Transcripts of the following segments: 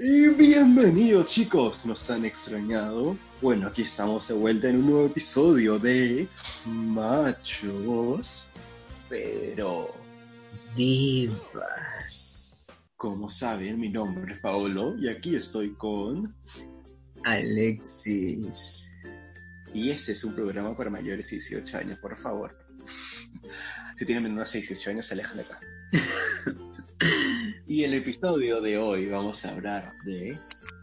Y bienvenidos chicos, nos han extrañado. Bueno, aquí estamos de vuelta en un nuevo episodio de Machos, pero Divas. como saben, mi nombre es Paolo y aquí estoy con... Alexis. Y este es un programa para mayores de 18 años, por favor. Si tienen menos de 18 años, se alejan de acá. y en el episodio de hoy vamos a hablar de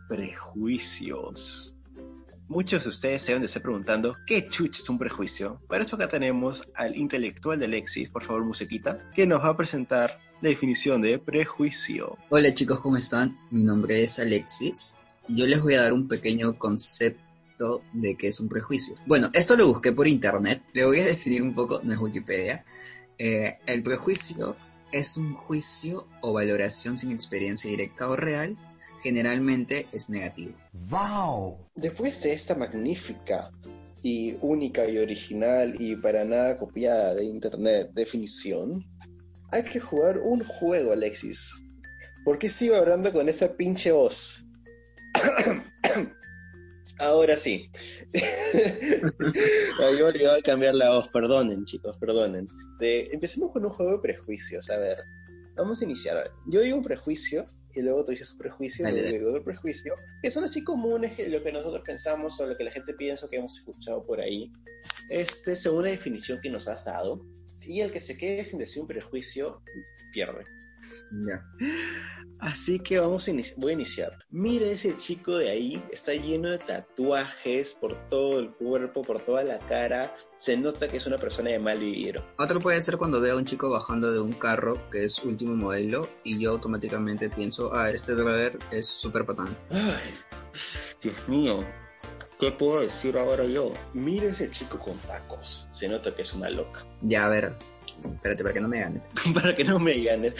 prejuicios. Muchos de ustedes se deben de estar preguntando qué chuch es un prejuicio. Para eso acá tenemos al intelectual de Alexis, por favor, musiquita, que nos va a presentar la definición de prejuicio. Hola chicos, ¿cómo están? Mi nombre es Alexis y yo les voy a dar un pequeño concepto de qué es un prejuicio. Bueno, esto lo busqué por internet, le voy a definir un poco, no es Wikipedia. Eh, el prejuicio es un juicio o valoración sin experiencia directa o real, generalmente es negativo. ¡Wow! Después de esta magnífica y única y original y para nada copiada de internet definición, hay que jugar un juego, Alexis. ¿Por qué sigo hablando con esa pinche voz? Ahora sí. Me había olvidado cambiar la voz, perdonen chicos, perdonen. Empecemos con un juego de prejuicios, a ver. Vamos a iniciar. Yo digo un prejuicio y luego tú dices un prejuicio y luego otro prejuicio, que son así comunes lo que nosotros pensamos o lo que la gente piensa o que hemos escuchado por ahí, este, según la definición que nos has dado. Y el que se quede sin decir un prejuicio pierde. Ya. Así que vamos a voy a iniciar. Mira ese chico de ahí, está lleno de tatuajes por todo el cuerpo, por toda la cara. Se nota que es una persona de mal vivir. Otro puede ser cuando veo a un chico bajando de un carro que es último modelo y yo automáticamente pienso, ah, este brother es súper patán. Ay, Dios mío. ¿Qué puedo decir ahora yo? Mira ese chico con tacos. Se nota que es una loca. Ya, a ver, espérate, para que no me ganes. Para que no me ganes.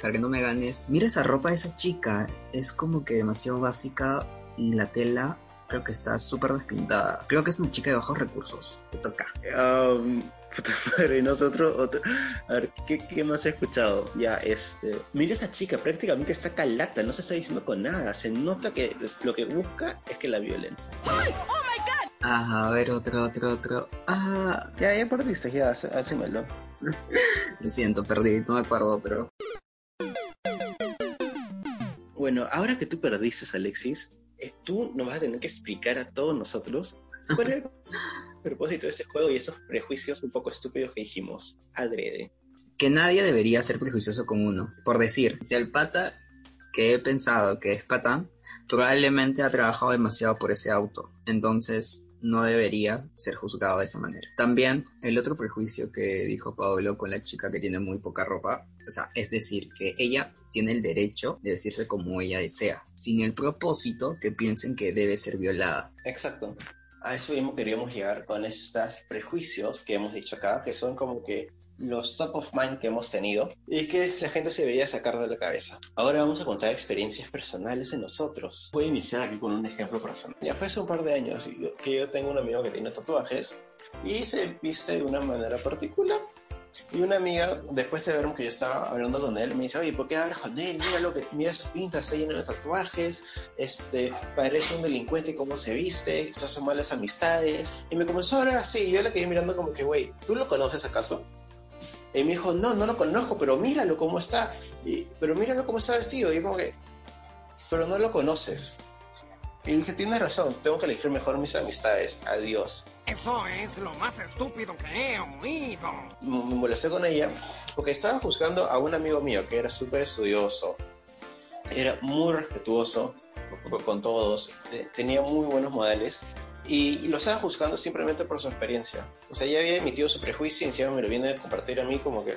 Para que no me ganes. Mira esa ropa de esa chica. Es como que demasiado básica y la tela creo que está súper despintada. Creo que es una chica de bajos recursos. Te toca. Um, puta madre, nosotros. otro- A ver, ¿qué, ¿qué más he escuchado? Ya, este. Mira esa chica, prácticamente está calata, no se está diciendo con nada. Se nota que lo que busca es que la violen. Ah, a ver, otro, otro, otro. Ah, Ya, ya perdiste, ya, hacémelo. lo siento, perdí, no me acuerdo, pero. Bueno, ahora que tú perdiste, Alexis, eh, tú nos vas a tener que explicar a todos nosotros cuál es el propósito de ese juego y esos prejuicios un poco estúpidos que dijimos. Adrede. Que nadie debería ser prejuicioso con uno. Por decir, si el pata que he pensado que es patán, probablemente ha trabajado demasiado por ese auto. Entonces, no debería ser juzgado de esa manera. También, el otro prejuicio que dijo Pablo con la chica que tiene muy poca ropa, o sea, es decir, que ella tiene el derecho de decirse como ella desea, sin el propósito que piensen que debe ser violada. Exacto. A eso mismo queríamos llegar con estos prejuicios que hemos dicho acá, que son como que los top of mind que hemos tenido y que la gente se debería sacar de la cabeza. Ahora vamos a contar experiencias personales de nosotros. Voy a iniciar aquí con un ejemplo personal. Ya fue hace un par de años que yo tengo un amigo que tiene tatuajes y se viste de una manera particular. Y una amiga, después de ver que yo estaba hablando con él, me dice, oye, ¿por qué hablas con él? Mira lo que, mira su pinta, está lleno de tatuajes, este, parece un delincuente cómo se viste, estas son malas amistades. Y me comenzó a hablar así, yo la quedé mirando como que, güey, ¿tú lo conoces acaso? Y me dijo, no, no lo conozco, pero míralo cómo está, y, pero míralo cómo está vestido. Y yo como que, pero no lo conoces. Y dije, tienes razón, tengo que elegir mejor mis amistades, adiós. Eso es lo más estúpido que he oído. me molesté con ella porque estaba juzgando a un amigo mío que era súper estudioso, era muy respetuoso con- todos, te- tenía muy buenos modales y, lo estaba juzgando simplemente por su experiencia. O sea, ya había emitido su prejuicio y encima me lo viene a compartir a mí como que...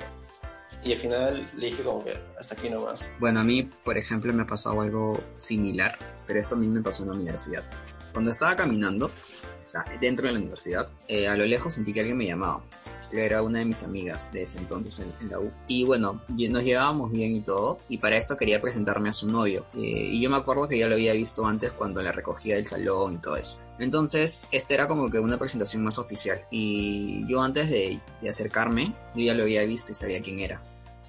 Y al final le dije como que hasta aquí nomás. Bueno, a mí, por ejemplo, me ha pasado algo similar, pero esto a mí me pasó en la universidad. Cuando estaba caminando, o sea, dentro de la universidad, eh, a lo lejos sentí que alguien me llamaba. Era una de mis amigas de ese entonces en, la U. Y bueno, nos llevábamos bien y todo. Y para esto quería presentarme a su novio. Eh, y yo me acuerdo que ya lo había visto antes cuando la recogía del salón y todo eso. Entonces, esta era como que una presentación más oficial. Y yo antes de, de acercarme, yo ya lo había visto y sabía quién era.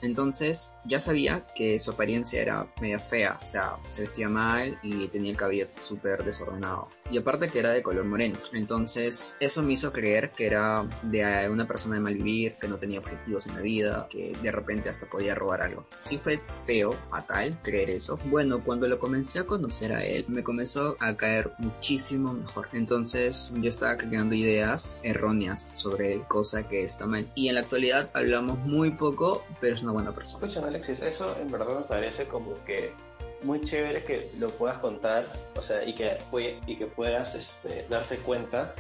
Entonces ya sabía que su apariencia era media fea, o sea, se vestía mal y tenía el cabello súper desordenado. Y aparte que era de color moreno. Entonces eso me hizo creer que era de una persona de mal vivir, que no tenía objetivos en la vida, que de repente hasta podía robar algo. Sí fue feo, fatal creer eso. Bueno, cuando lo comencé a conocer a él, me comenzó a caer muchísimo mejor. Entonces yo estaba creando ideas erróneas sobre él, cosa que está mal. Y en la actualidad hablamos muy poco, pero es una buena persona. Pues Alexis, eso en verdad me parece como que muy chévere que lo puedas contar, o sea, y que, y que puedas este, darte cuenta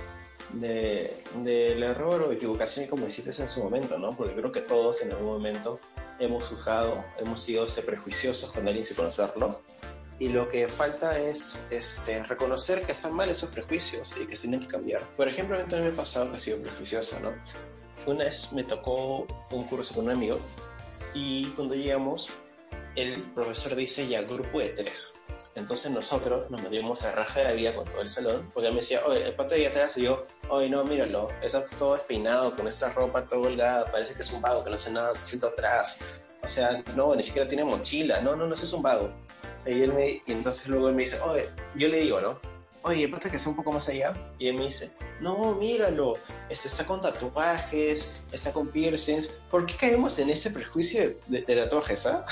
del de, error o equivocación como hiciste en su momento, ¿no? Porque creo que todos en algún momento hemos juzgado, hemos sido este, prejuiciosos con alguien sin conocerlo. Y lo que falta es este, reconocer que están mal esos prejuicios y que se tienen que cambiar. Por ejemplo, a mí también me ha pasado que he sido prejuicioso, ¿no? Una vez me tocó un curso con un amigo y cuando llegamos el profesor dice ya grupo de tres. Entonces nosotros nos metimos a raja de la vida con todo el salón, porque él me decía, oye, el pata de atrás, y yo, oye, no, míralo, está todo despeinado, con esa ropa todo holgada, parece que es un vago, que no hace nada, se sienta atrás. O sea, no, ni siquiera tiene mochila, no, no, no, es un vago. Y, él me, y entonces luego él me dice, oye, yo le digo, ¿no? oye, pasa que sea un poco más allá. Y él me dice, no, míralo, este está con tatuajes, está con piercings. ¿Por qué caemos en ese prejuicio de, de tatuajes, ah?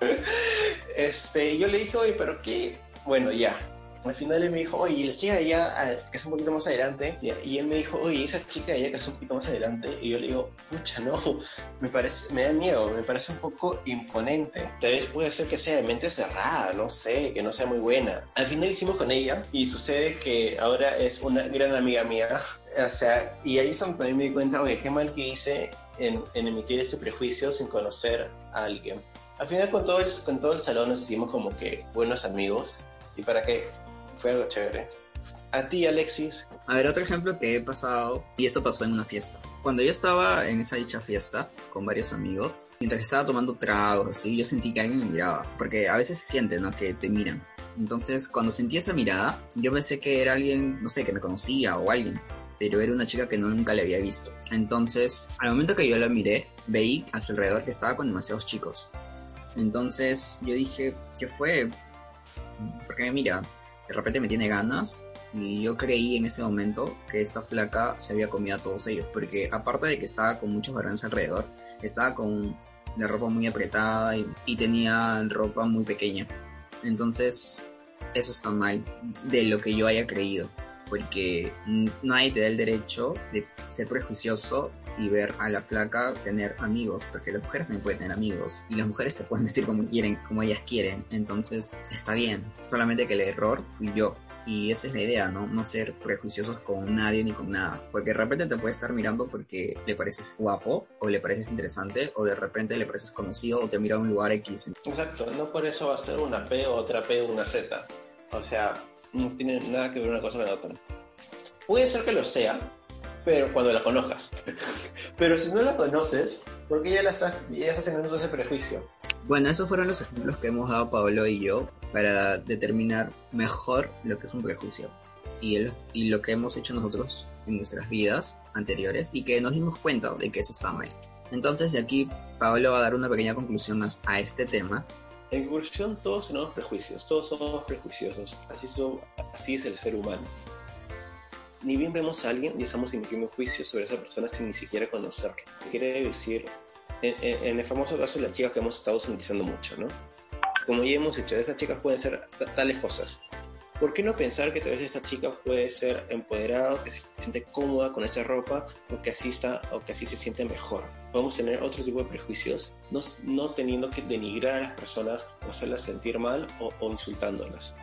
este, yo le dije, oye, pero qué, bueno, ya. Al final él me dijo, oye, la chica allá, ah, que es un poquito más adelante, y él me dijo, oye, esa chica allá que es un poquito más adelante, y yo le digo, pucha, no, me parece, me da miedo, me parece un poco imponente. Tal vez puede ser que sea de mente cerrada, no sé, que no sea muy buena. Al final hicimos con ella, y sucede que ahora es una gran amiga mía, o sea, y ahí también me di cuenta, oye, qué mal que hice en, en emitir ese prejuicio sin conocer a alguien. Al final con todo el, con todo el salón nos hicimos como que buenos amigos y para qué fue algo chévere. A ti, Alexis. A ver, otro ejemplo que he pasado, y esto pasó en una fiesta. Cuando yo estaba en esa dicha fiesta con varios amigos, mientras estaba tomando tragos, así, yo sentí que alguien me miraba, porque a veces se siente, ¿no? Que te miran. Entonces, cuando sentí esa mirada, yo pensé que era alguien, no sé, que me conocía o alguien, pero era una chica que nunca le había visto. Entonces, al momento que yo la miré, veí a su alrededor que estaba con demasiados chicos. Entonces yo dije, ¿qué fue? Porque mira, de repente me tiene ganas y yo creí en ese momento que esta flaca se había comido a todos ellos, porque aparte de que estaba con muchos varones alrededor, estaba con la ropa muy apretada y, y tenía ropa muy pequeña. Entonces, eso está mal de lo que yo haya creído, porque nadie te da el derecho de ser prejuicioso y ver a la flaca tener amigos, porque las mujeres también pueden tener amigos y las mujeres te pueden decir como quieren, como ellas quieren, entonces está bien, solamente que el error fui yo. Y esa es la idea, ¿no? No ser prejuiciosos con nadie ni con nada, porque de repente te puede estar mirando porque le pareces guapo o le pareces interesante o de repente le pareces conocido o te mira a un lugar X. Exacto, no por eso va a ser una P o otra P una Z, o sea, no tiene nada que ver una cosa con la otra. Puede ser que lo sea, pero cuando la conozcas. pero si no la conoces, ¿por qué ya, la estás, ya teniendo ese prejuicio? Bueno, esos fueron los ejemplos que hemos dado Pablo y yo para determinar mejor lo que es un prejuicio y, lo que hemos hecho nosotros en nuestras vidas anteriores y que nos dimos cuenta de que eso está mal. Entonces de aquí Pablo va a dar una pequeña conclusión a este tema. En conclusión, todos tenemos prejuicios, todos somos prejuiciosos, así, son, así es el ser humano ni bien vemos a alguien y estamos emitiendo juicios sobre esa persona sin ni siquiera conocerla. Quiere decir, en, el famoso caso de las chicas que hemos estado utilizando mucho, ¿no? Como ya hemos dicho, esas chicas pueden ser tales cosas. ¿Por qué no pensar que tal vez esta chica puede ser empoderada, que se siente cómoda con esa ropa, o que así, está, o que así se siente mejor? Podemos tener otro tipo de prejuicios, no, teniendo que denigrar a las personas o hacerlas sentir mal o, o insultándolas.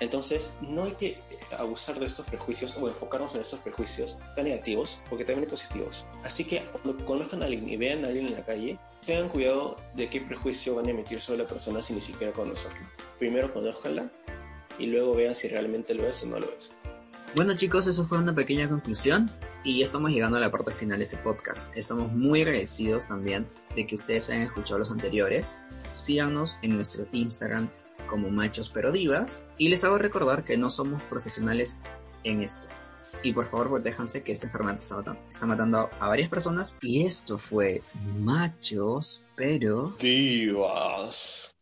Entonces, no hay que abusar de estos prejuicios o enfocarnos en estos prejuicios tan negativos, porque también hay positivos. Así que cuando conozcan a alguien y vean a alguien en la calle, tengan cuidado de qué prejuicio van a emitir sobre la persona sin ni siquiera conocerla. Primero conózcanla y luego vean si realmente lo es o no lo es. Bueno chicos, eso fue una pequeña conclusión y ya estamos llegando a la parte final de este podcast. Estamos muy agradecidos también de que ustedes hayan escuchado los anteriores. Síganos en nuestro Instagram como machos pero divas y les hago recordar que no somos profesionales en esto. Y por favor, protéjanse que esta enfermedad está matando, está matando a varias personas. Y esto fue Machos, pero... Divas.